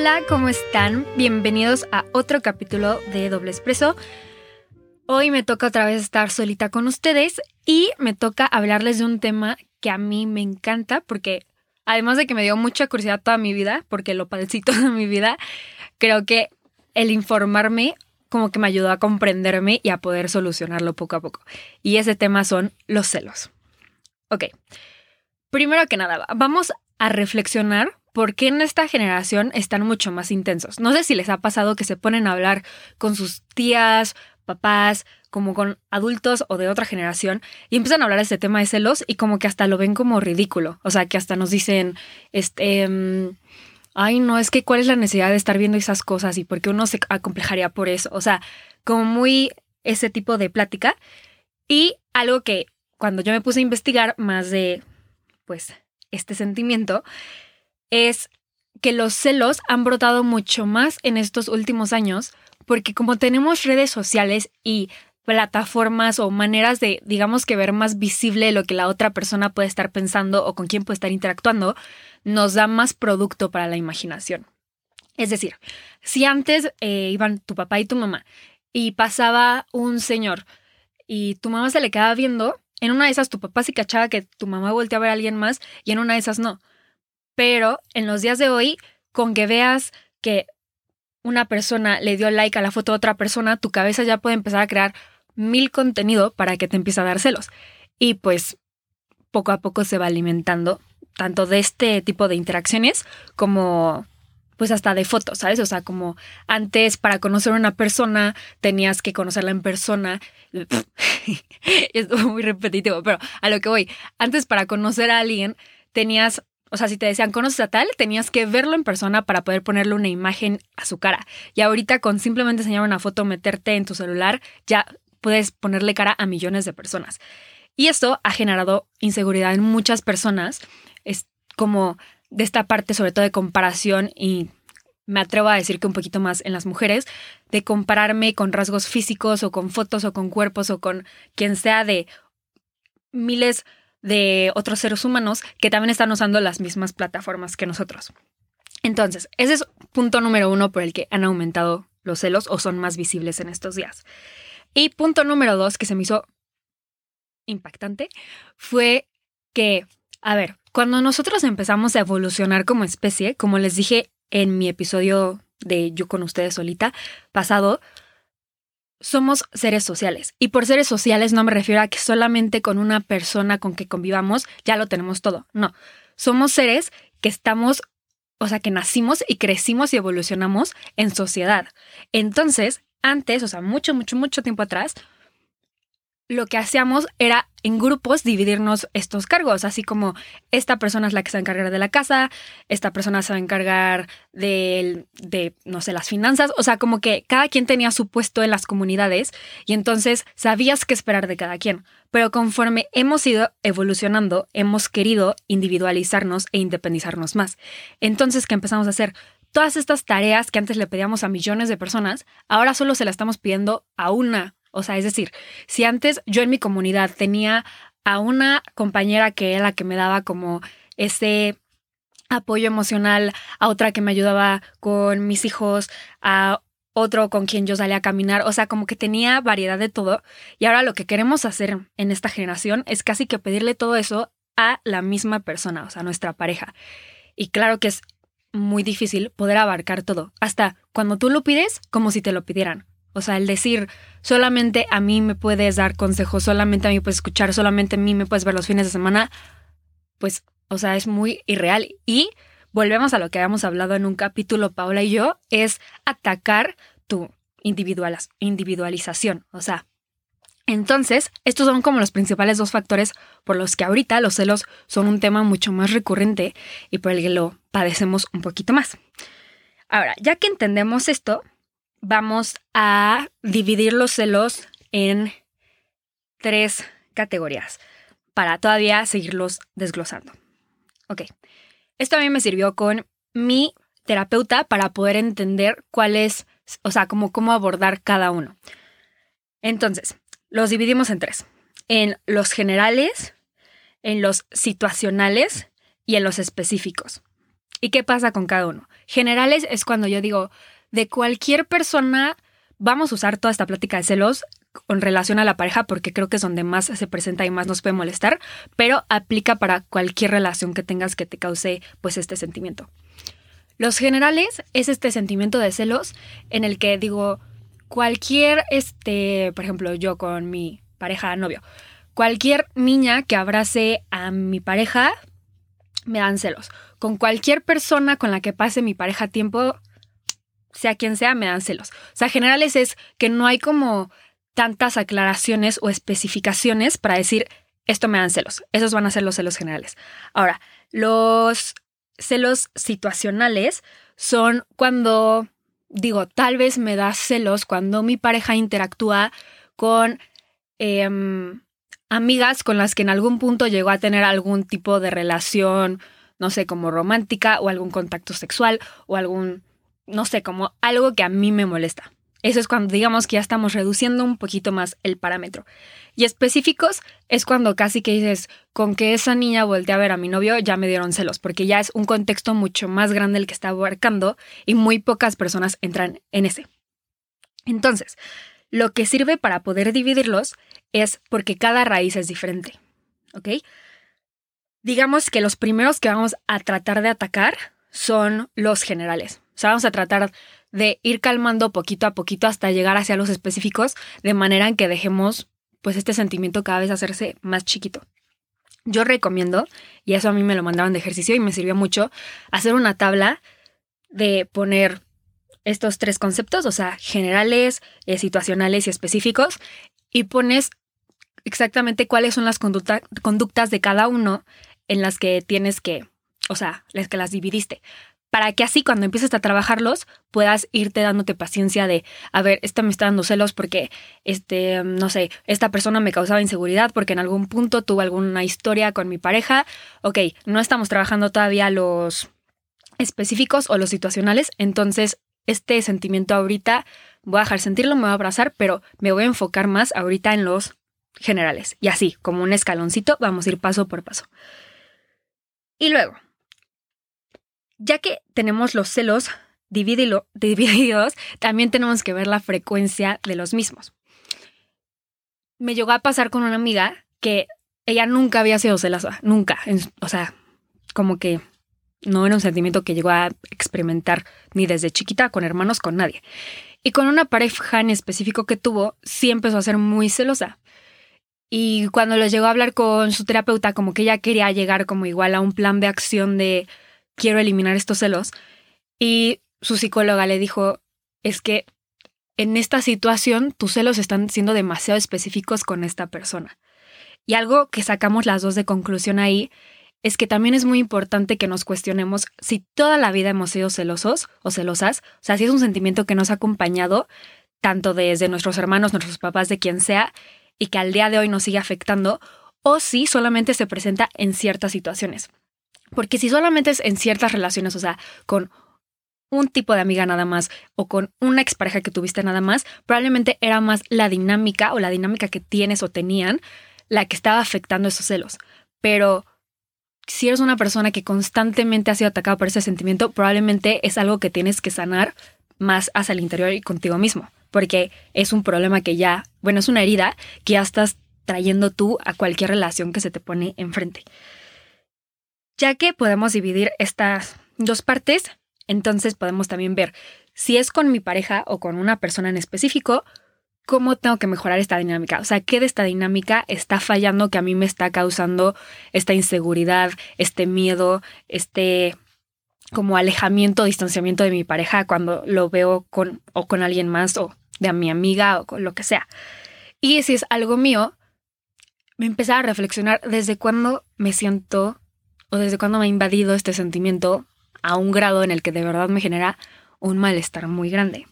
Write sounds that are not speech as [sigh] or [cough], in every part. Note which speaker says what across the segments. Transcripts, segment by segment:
Speaker 1: Hola, ¿cómo están? Bienvenidos a otro capítulo de Doble Expreso. Hoy me toca otra vez estar solita con ustedes y me toca hablarles de un tema que a mí me encanta porque además de que me dio mucha curiosidad toda mi vida, porque lo padecí [laughs] toda mi vida, creo que el informarme como que me ayudó a comprenderme y a poder solucionarlo poco a poco. Y ese tema son los celos. Ok, primero que nada, vamos a reflexionar por qué en esta generación están mucho más intensos. No sé si les ha pasado que se ponen a hablar con sus tías, papás, como con adultos o de otra generación y empiezan a hablar de este tema de celos y como que hasta lo ven como ridículo. O sea, que hasta nos dicen, este, mm, ay, no, es que cuál es la necesidad de estar viendo esas cosas y por qué uno se acomplejaría por eso. O sea, como muy ese tipo de plática. Y algo que cuando yo me puse a investigar más de, pues, este sentimiento, es que los celos han brotado mucho más en estos últimos años porque como tenemos redes sociales y plataformas o maneras de, digamos que ver más visible lo que la otra persona puede estar pensando o con quién puede estar interactuando, nos da más producto para la imaginación. Es decir, si antes eh, iban tu papá y tu mamá y pasaba un señor y tu mamá se le quedaba viendo, en una de esas tu papá sí cachaba que tu mamá volteaba a ver a alguien más y en una de esas no. Pero en los días de hoy, con que veas que una persona le dio like a la foto de otra persona, tu cabeza ya puede empezar a crear mil contenido para que te empiece a dar celos. Y pues poco a poco se va alimentando tanto de este tipo de interacciones como pues hasta de fotos, ¿sabes? O sea, como antes para conocer a una persona tenías que conocerla en persona. [laughs] es muy repetitivo, pero a lo que voy, antes para conocer a alguien tenías o sea, si te decían conoces a tal, tenías que verlo en persona para poder ponerle una imagen a su cara. Y ahorita con simplemente enseñar una foto, meterte en tu celular, ya puedes ponerle cara a millones de personas. Y esto ha generado inseguridad en muchas personas. Es como de esta parte, sobre todo de comparación y me atrevo a decir que un poquito más en las mujeres, de compararme con rasgos físicos o con fotos o con cuerpos o con quien sea de miles de otros seres humanos que también están usando las mismas plataformas que nosotros. Entonces, ese es punto número uno por el que han aumentado los celos o son más visibles en estos días. Y punto número dos que se me hizo impactante fue que, a ver, cuando nosotros empezamos a evolucionar como especie, como les dije en mi episodio de Yo con ustedes solita pasado, somos seres sociales. Y por seres sociales no me refiero a que solamente con una persona con que convivamos ya lo tenemos todo. No, somos seres que estamos, o sea, que nacimos y crecimos y evolucionamos en sociedad. Entonces, antes, o sea, mucho, mucho, mucho tiempo atrás, lo que hacíamos era en grupos dividirnos estos cargos, así como esta persona es la que se va a encargar de la casa, esta persona se va a encargar de, de, no sé, las finanzas, o sea, como que cada quien tenía su puesto en las comunidades y entonces sabías qué esperar de cada quien. Pero conforme hemos ido evolucionando, hemos querido individualizarnos e independizarnos más. Entonces, ¿qué empezamos a hacer? Todas estas tareas que antes le pedíamos a millones de personas, ahora solo se las estamos pidiendo a una o sea, es decir, si antes yo en mi comunidad tenía a una compañera que era la que me daba como ese apoyo emocional, a otra que me ayudaba con mis hijos, a otro con quien yo salía a caminar, o sea, como que tenía variedad de todo. Y ahora lo que queremos hacer en esta generación es casi que pedirle todo eso a la misma persona, o sea, a nuestra pareja. Y claro que es muy difícil poder abarcar todo, hasta cuando tú lo pides como si te lo pidieran. O sea, el decir, solamente a mí me puedes dar consejos, solamente a mí puedes escuchar, solamente a mí me puedes ver los fines de semana, pues, o sea, es muy irreal. Y volvemos a lo que habíamos hablado en un capítulo, Paula y yo, es atacar tu individualización. O sea, entonces, estos son como los principales dos factores por los que ahorita los celos son un tema mucho más recurrente y por el que lo padecemos un poquito más. Ahora, ya que entendemos esto, vamos a dividir los celos en tres categorías para todavía seguirlos desglosando. Ok, esto a mí me sirvió con mi terapeuta para poder entender cuál es, o sea, cómo, cómo abordar cada uno. Entonces, los dividimos en tres. En los generales, en los situacionales y en los específicos. ¿Y qué pasa con cada uno? Generales es cuando yo digo, de cualquier persona, vamos a usar toda esta plática de celos en relación a la pareja porque creo que es donde más se presenta y más nos puede molestar, pero aplica para cualquier relación que tengas que te cause pues este sentimiento. Los generales es este sentimiento de celos en el que digo, cualquier, este, por ejemplo, yo con mi pareja novio, cualquier niña que abrace a mi pareja, me dan celos. Con cualquier persona con la que pase mi pareja tiempo, sea quien sea, me dan celos. O sea, generales es que no hay como tantas aclaraciones o especificaciones para decir esto me dan celos. Esos van a ser los celos generales. Ahora, los celos situacionales son cuando, digo, tal vez me da celos cuando mi pareja interactúa con em, amigas con las que en algún punto llegó a tener algún tipo de relación, no sé, como romántica o algún contacto sexual o algún, no sé, como algo que a mí me molesta. Eso es cuando digamos que ya estamos reduciendo un poquito más el parámetro. Y específicos es cuando casi que dices, con que esa niña voltea a ver a mi novio, ya me dieron celos, porque ya es un contexto mucho más grande el que está abarcando y muy pocas personas entran en ese. Entonces, lo que sirve para poder dividirlos es porque cada raíz es diferente. ¿Ok? Digamos que los primeros que vamos a tratar de atacar son los generales. O sea, vamos a tratar de ir calmando poquito a poquito hasta llegar hacia los específicos, de manera en que dejemos pues este sentimiento cada vez hacerse más chiquito. Yo recomiendo, y eso a mí me lo mandaban de ejercicio y me sirvió mucho, hacer una tabla de poner estos tres conceptos, o sea, generales, eh, situacionales y específicos, y pones exactamente cuáles son las conductas de cada uno en las que tienes que, o sea, las que las dividiste para que así cuando empieces a trabajarlos puedas irte dándote paciencia de, a ver, esta me está dando celos porque, este, no sé, esta persona me causaba inseguridad porque en algún punto tuvo alguna historia con mi pareja. Ok, no estamos trabajando todavía los específicos o los situacionales, entonces este sentimiento ahorita voy a dejar sentirlo, me voy a abrazar, pero me voy a enfocar más ahorita en los generales. Y así, como un escaloncito, vamos a ir paso por paso. Y luego, ya que tenemos los celos [laughs] divididos, también tenemos que ver la frecuencia de los mismos. Me llegó a pasar con una amiga que ella nunca había sido celosa, nunca. O sea, como que no era un sentimiento que llegó a experimentar ni desde chiquita con hermanos, con nadie. Y con una pareja en específico que tuvo, sí empezó a ser muy celosa. Y cuando le llegó a hablar con su terapeuta, como que ella quería llegar como igual a un plan de acción de quiero eliminar estos celos. Y su psicóloga le dijo, es que en esta situación tus celos están siendo demasiado específicos con esta persona. Y algo que sacamos las dos de conclusión ahí es que también es muy importante que nos cuestionemos si toda la vida hemos sido celosos o celosas, o sea, si es un sentimiento que nos ha acompañado tanto desde nuestros hermanos, nuestros papás, de quien sea, y que al día de hoy nos sigue afectando, o si solamente se presenta en ciertas situaciones. Porque si solamente es en ciertas relaciones, o sea, con un tipo de amiga nada más o con una expareja que tuviste nada más, probablemente era más la dinámica o la dinámica que tienes o tenían la que estaba afectando esos celos. Pero si eres una persona que constantemente ha sido atacada por ese sentimiento, probablemente es algo que tienes que sanar más hacia el interior y contigo mismo, porque es un problema que ya, bueno, es una herida que ya estás trayendo tú a cualquier relación que se te pone enfrente. Ya que podemos dividir estas dos partes, entonces podemos también ver si es con mi pareja o con una persona en específico, cómo tengo que mejorar esta dinámica. O sea, qué de esta dinámica está fallando que a mí me está causando esta inseguridad, este miedo, este como alejamiento, distanciamiento de mi pareja cuando lo veo con o con alguien más o de a mi amiga o con lo que sea. Y si es algo mío, me empezar a reflexionar desde cuándo me siento o desde cuándo me ha invadido este sentimiento a un grado en el que de verdad me genera un malestar muy grande.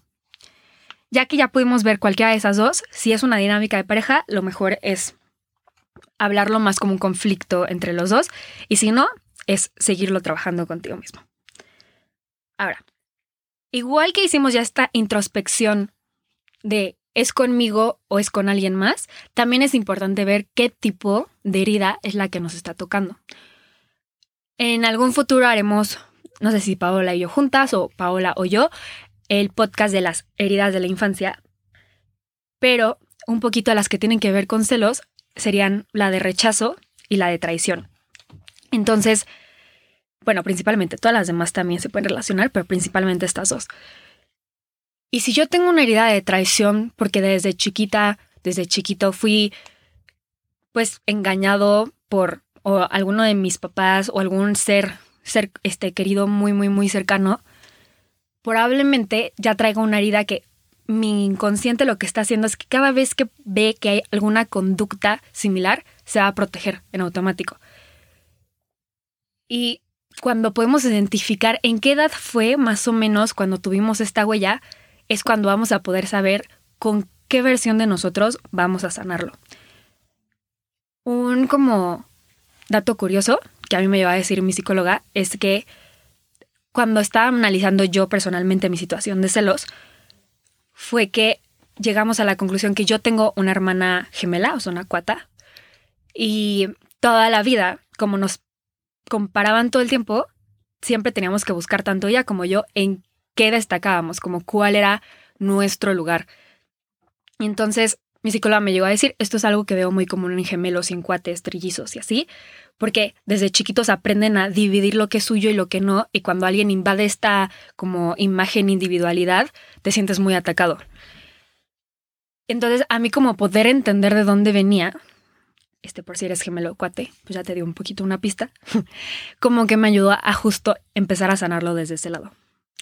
Speaker 1: Ya que ya pudimos ver cualquiera de esas dos, si es una dinámica de pareja, lo mejor es hablarlo más como un conflicto entre los dos y si no, es seguirlo trabajando contigo mismo. Ahora, igual que hicimos ya esta introspección de es conmigo o es con alguien más, también es importante ver qué tipo de herida es la que nos está tocando. En algún futuro haremos no sé si Paola y yo juntas o Paola o yo, el podcast de las heridas de la infancia, pero un poquito las que tienen que ver con celos serían la de rechazo y la de traición. Entonces, bueno, principalmente, todas las demás también se pueden relacionar, pero principalmente estas dos. Y si yo tengo una herida de traición, porque desde chiquita, desde chiquito fui pues engañado por alguno de mis papás o algún ser, ser este, querido muy, muy, muy cercano, probablemente ya traigo una herida que mi inconsciente lo que está haciendo es que cada vez que ve que hay alguna conducta similar, se va a proteger en automático. Y cuando podemos identificar en qué edad fue más o menos cuando tuvimos esta huella, es cuando vamos a poder saber con qué versión de nosotros vamos a sanarlo. Un como dato curioso que a mí me lleva a decir mi psicóloga es que cuando estaba analizando yo personalmente mi situación de celos, fue que llegamos a la conclusión que yo tengo una hermana gemela, o sea, una cuata, y toda la vida, como nos comparaban todo el tiempo, siempre teníamos que buscar tanto ella como yo en qué destacábamos, como cuál era nuestro lugar. Y entonces mi psicóloga me llegó a decir, esto es algo que veo muy común en gemelos, en cuates, trillizos y así, porque desde chiquitos aprenden a dividir lo que es suyo y lo que no, y cuando alguien invade esta como imagen individualidad, te sientes muy atacado. Entonces, a mí como poder entender de dónde venía, este por si eres gemelo cuate, pues ya te dio un poquito una pista, [laughs] como que me ayudó a justo empezar a sanarlo desde ese lado.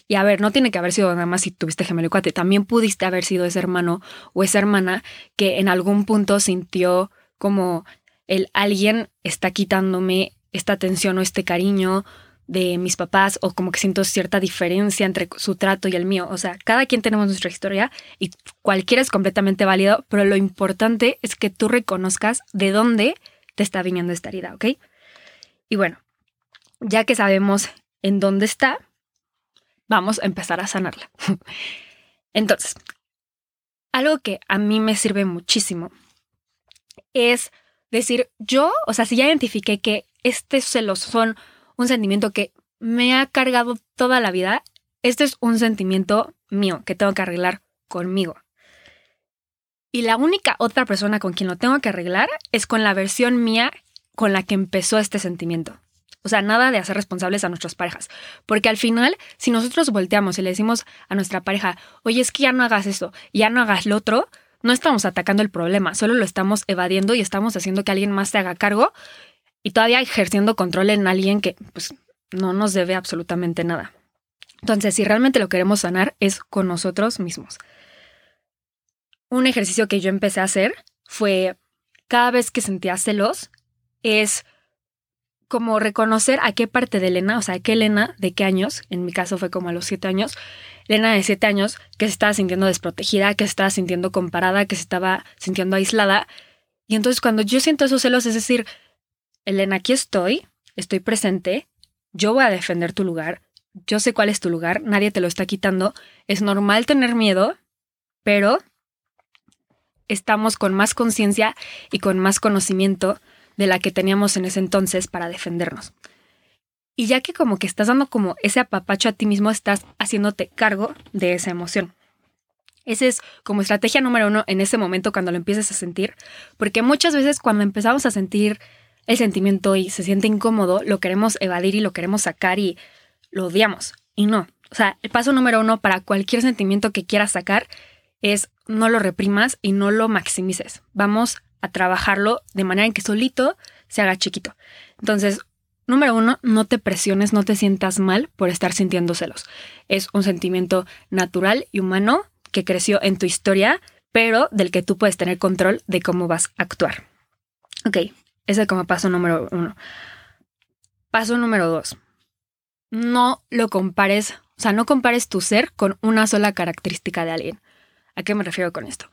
Speaker 1: Y a ver, no tiene que haber sido nada más si tuviste gemelo cuate, también pudiste haber sido ese hermano o esa hermana que en algún punto sintió como el alguien está quitándome esta atención o este cariño de mis papás o como que siento cierta diferencia entre su trato y el mío. O sea, cada quien tenemos nuestra historia y cualquiera es completamente válido, pero lo importante es que tú reconozcas de dónde te está viniendo esta herida, ¿ok? Y bueno, ya que sabemos en dónde está, vamos a empezar a sanarla. [laughs] Entonces, algo que a mí me sirve muchísimo es decir, yo, o sea, si ya identifiqué que este celos son un sentimiento que me ha cargado toda la vida, este es un sentimiento mío que tengo que arreglar conmigo. Y la única otra persona con quien lo tengo que arreglar es con la versión mía con la que empezó este sentimiento. O sea, nada de hacer responsables a nuestras parejas. Porque al final, si nosotros volteamos y le decimos a nuestra pareja, oye, es que ya no hagas eso, ya no hagas lo otro, no estamos atacando el problema, solo lo estamos evadiendo y estamos haciendo que alguien más se haga cargo y todavía ejerciendo control en alguien que pues, no nos debe absolutamente nada. Entonces, si realmente lo queremos sanar, es con nosotros mismos. Un ejercicio que yo empecé a hacer fue cada vez que sentía celos, es como reconocer a qué parte de Elena, o sea, qué Elena, de qué años, en mi caso fue como a los siete años, Elena de siete años que se estaba sintiendo desprotegida, que se estaba sintiendo comparada, que se estaba sintiendo aislada. Y entonces cuando yo siento esos celos, es decir, Elena, aquí estoy, estoy presente, yo voy a defender tu lugar, yo sé cuál es tu lugar, nadie te lo está quitando, es normal tener miedo, pero estamos con más conciencia y con más conocimiento de la que teníamos en ese entonces para defendernos. Y ya que como que estás dando como ese apapacho a ti mismo, estás haciéndote cargo de esa emoción. Esa es como estrategia número uno en ese momento cuando lo empieces a sentir, porque muchas veces cuando empezamos a sentir el sentimiento y se siente incómodo, lo queremos evadir y lo queremos sacar y lo odiamos. Y no. O sea, el paso número uno para cualquier sentimiento que quieras sacar es no lo reprimas y no lo maximices. Vamos a trabajarlo de manera en que solito se haga chiquito. Entonces, número uno, no te presiones, no te sientas mal por estar sintiendo celos. Es un sentimiento natural y humano que creció en tu historia, pero del que tú puedes tener control de cómo vas a actuar. Ok, ese es como paso número uno. Paso número dos. No lo compares, o sea, no compares tu ser con una sola característica de alguien. ¿A qué me refiero con esto?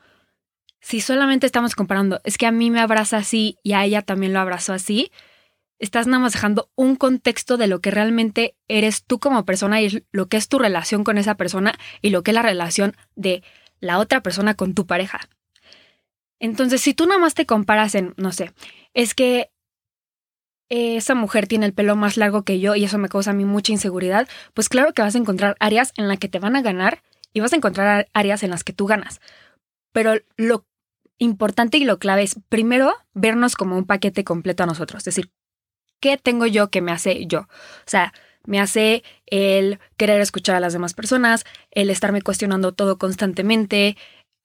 Speaker 1: Si solamente estamos comparando, es que a mí me abraza así y a ella también lo abrazó así, estás nada más dejando un contexto de lo que realmente eres tú como persona y lo que es tu relación con esa persona y lo que es la relación de la otra persona con tu pareja. Entonces, si tú nada más te comparas en, no sé, es que esa mujer tiene el pelo más largo que yo y eso me causa a mí mucha inseguridad, pues claro que vas a encontrar áreas en las que te van a ganar y vas a encontrar áreas en las que tú ganas. Pero lo importante y lo clave es primero vernos como un paquete completo a nosotros, es decir, ¿qué tengo yo que me hace yo? O sea, me hace el querer escuchar a las demás personas, el estarme cuestionando todo constantemente,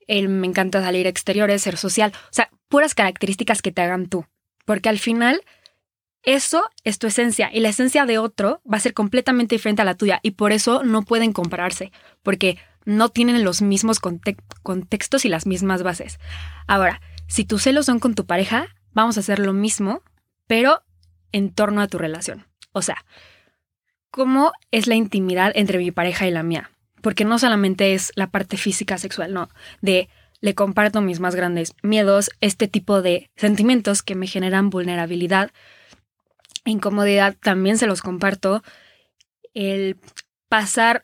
Speaker 1: el me encanta salir exteriores, ser social, o sea, puras características que te hagan tú, porque al final eso es tu esencia y la esencia de otro va a ser completamente diferente a la tuya y por eso no pueden compararse, porque no tienen los mismos contextos y las mismas bases. Ahora, si tus celos son con tu pareja, vamos a hacer lo mismo, pero en torno a tu relación. O sea, ¿cómo es la intimidad entre mi pareja y la mía? Porque no solamente es la parte física sexual, no, de le comparto mis más grandes miedos, este tipo de sentimientos que me generan vulnerabilidad, incomodidad, también se los comparto. El pasar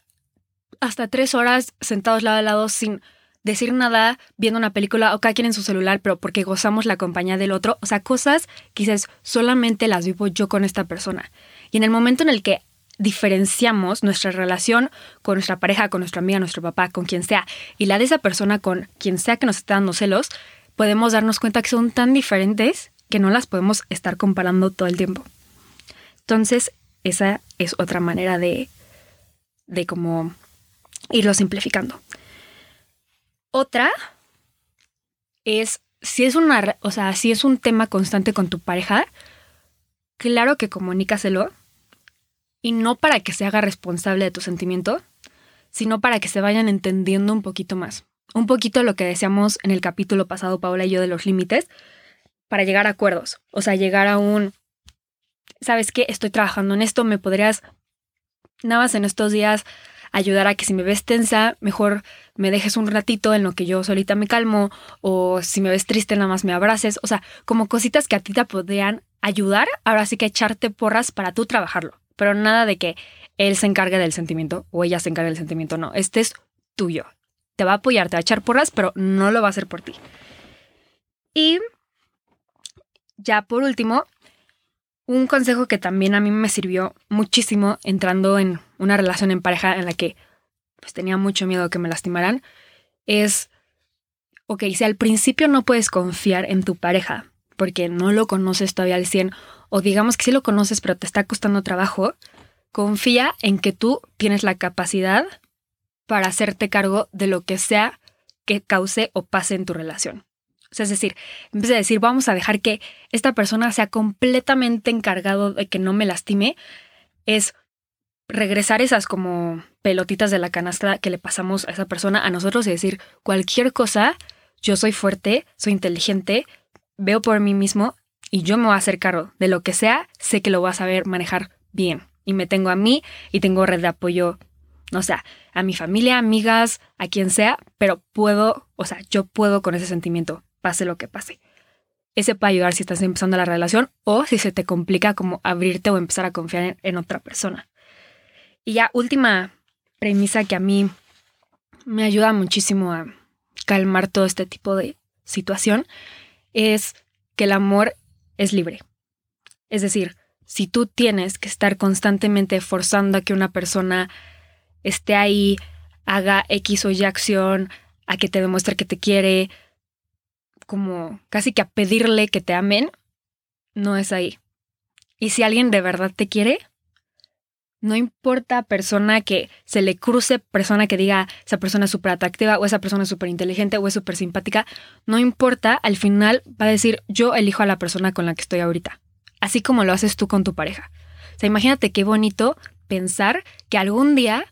Speaker 1: hasta tres horas sentados lado a lado sin decir nada, viendo una película o cada quien en su celular, pero porque gozamos la compañía del otro. O sea, cosas que dices, solamente las vivo yo con esta persona. Y en el momento en el que diferenciamos nuestra relación con nuestra pareja, con nuestra amiga, nuestro papá, con quien sea, y la de esa persona con quien sea que nos esté dando celos, podemos darnos cuenta que son tan diferentes que no las podemos estar comparando todo el tiempo. Entonces, esa es otra manera de, de como irlo simplificando. Otra es si es una, o sea, si es un tema constante con tu pareja, claro que comunícaselo y no para que se haga responsable de tu sentimiento, sino para que se vayan entendiendo un poquito más. Un poquito lo que decíamos en el capítulo pasado, Paola y yo, de los límites, para llegar a acuerdos. O sea, llegar a un, ¿sabes qué? Estoy trabajando en esto, me podrías, nada más en estos días, ayudar a que si me ves tensa, mejor me dejes un ratito en lo que yo solita me calmo, o si me ves triste, nada más me abraces, o sea, como cositas que a ti te podrían ayudar, ahora sí que echarte porras para tú trabajarlo, pero nada de que él se encargue del sentimiento o ella se encargue del sentimiento, no, este es tuyo. Te va a apoyar, te va a echar porras, pero no lo va a hacer por ti. Y ya por último, un consejo que también a mí me sirvió muchísimo entrando en una relación en pareja en la que pues tenía mucho miedo que me lastimaran es, ok, si al principio no puedes confiar en tu pareja porque no lo conoces todavía al 100 o digamos que sí lo conoces pero te está costando trabajo, confía en que tú tienes la capacidad para hacerte cargo de lo que sea que cause o pase en tu relación es decir, en vez de decir, vamos a dejar que esta persona sea completamente encargado de que no me lastime, es regresar esas como pelotitas de la canasta que le pasamos a esa persona a nosotros y decir, cualquier cosa, yo soy fuerte, soy inteligente, veo por mí mismo y yo me voy a hacer cargo de lo que sea, sé que lo voy a saber manejar bien. Y me tengo a mí y tengo red de apoyo, o sea, a mi familia, amigas, a quien sea, pero puedo, o sea, yo puedo con ese sentimiento pase lo que pase. Ese puede ayudar si estás empezando la relación o si se te complica como abrirte o empezar a confiar en, otra persona. Y ya última premisa que a mí me ayuda muchísimo a calmar todo este tipo de situación es que el amor es libre. Es decir, si tú tienes que estar constantemente forzando a que una persona esté ahí, haga X o Y acción, a que te demuestre que te quiere, como casi que a pedirle que te amen, no es ahí. Y si alguien de verdad te quiere, no importa persona que se le cruce, persona que diga esa persona es súper atractiva o esa persona es súper inteligente o es súper simpática, no importa, al final va a decir yo elijo a la persona con la que estoy ahorita, así como lo haces tú con tu pareja. O sea, imagínate qué bonito pensar que algún día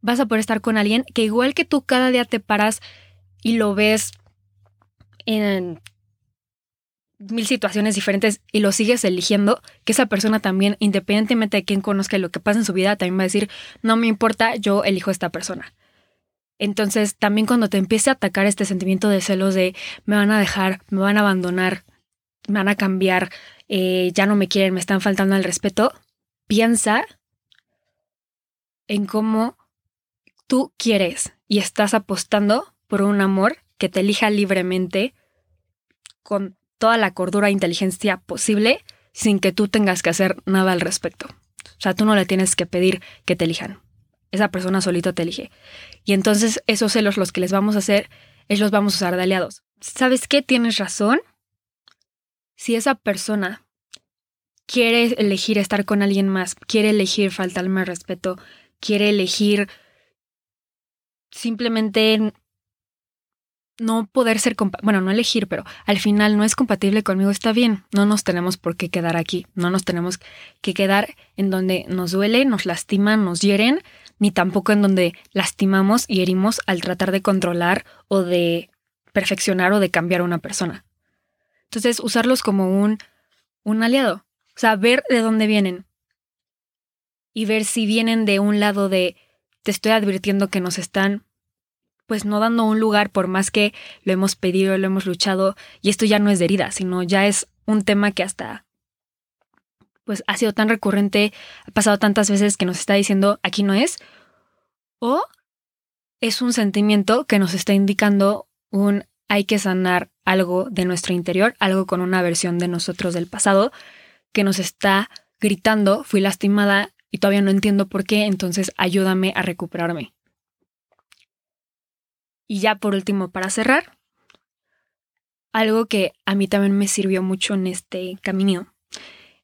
Speaker 1: vas a poder estar con alguien que igual que tú cada día te paras y lo ves en mil situaciones diferentes y lo sigues eligiendo, que esa persona también, independientemente de quién conozca lo que pasa en su vida, también va a decir, no me importa, yo elijo a esta persona. Entonces, también cuando te empiece a atacar este sentimiento de celos de me van a dejar, me van a abandonar, me van a cambiar, eh, ya no me quieren, me están faltando al respeto, piensa en cómo tú quieres y estás apostando por un amor que te elija libremente con toda la cordura e inteligencia posible sin que tú tengas que hacer nada al respecto. O sea, tú no le tienes que pedir que te elijan. Esa persona solito te elige. Y entonces esos celos los que les vamos a hacer es los vamos a usar de aliados. ¿Sabes qué? Tienes razón. Si esa persona quiere elegir estar con alguien más, quiere elegir faltarme respeto, quiere elegir simplemente no poder ser, bueno, no elegir, pero al final no es compatible conmigo, está bien, no nos tenemos por qué quedar aquí, no nos tenemos que quedar en donde nos duele, nos lastiman, nos hieren, ni tampoco en donde lastimamos y herimos al tratar de controlar o de perfeccionar o de cambiar a una persona. Entonces, usarlos como un, un aliado, o sea, ver de dónde vienen y ver si vienen de un lado de te estoy advirtiendo que nos están pues no dando un lugar por más que lo hemos pedido, lo hemos luchado y esto ya no es de herida, sino ya es un tema que hasta pues ha sido tan recurrente, ha pasado tantas veces que nos está diciendo aquí no es o es un sentimiento que nos está indicando un hay que sanar algo de nuestro interior, algo con una versión de nosotros del pasado que nos está gritando, fui lastimada y todavía no entiendo por qué, entonces ayúdame a recuperarme. Y ya por último, para cerrar, algo que a mí también me sirvió mucho en este camino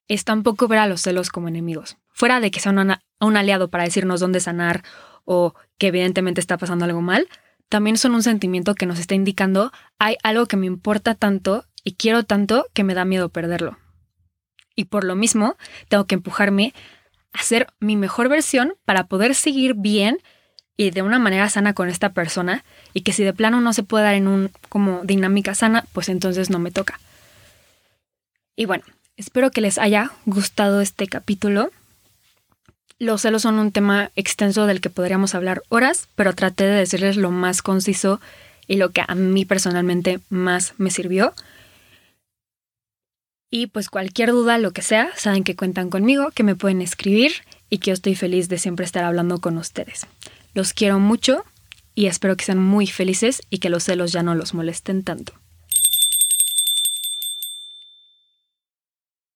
Speaker 1: es tampoco ver a los celos como enemigos. Fuera de que sea un aliado para decirnos dónde sanar o que evidentemente está pasando algo mal, también son un sentimiento que nos está indicando hay algo que me importa tanto y quiero tanto que me da miedo perderlo. Y por lo mismo, tengo que empujarme a ser mi mejor versión para poder seguir bien y de una manera sana con esta persona y que si de plano no se puede dar en un como dinámica sana, pues entonces no me toca. Y bueno, espero que les haya gustado este capítulo. Los celos son un tema extenso del que podríamos hablar horas, pero traté de decirles lo más conciso y lo que a mí personalmente más me sirvió. Y pues cualquier duda, lo que sea, saben que cuentan conmigo, que me pueden escribir y que yo estoy feliz de siempre estar hablando con ustedes. Los quiero mucho y espero que sean muy felices y que los celos ya no los molesten tanto.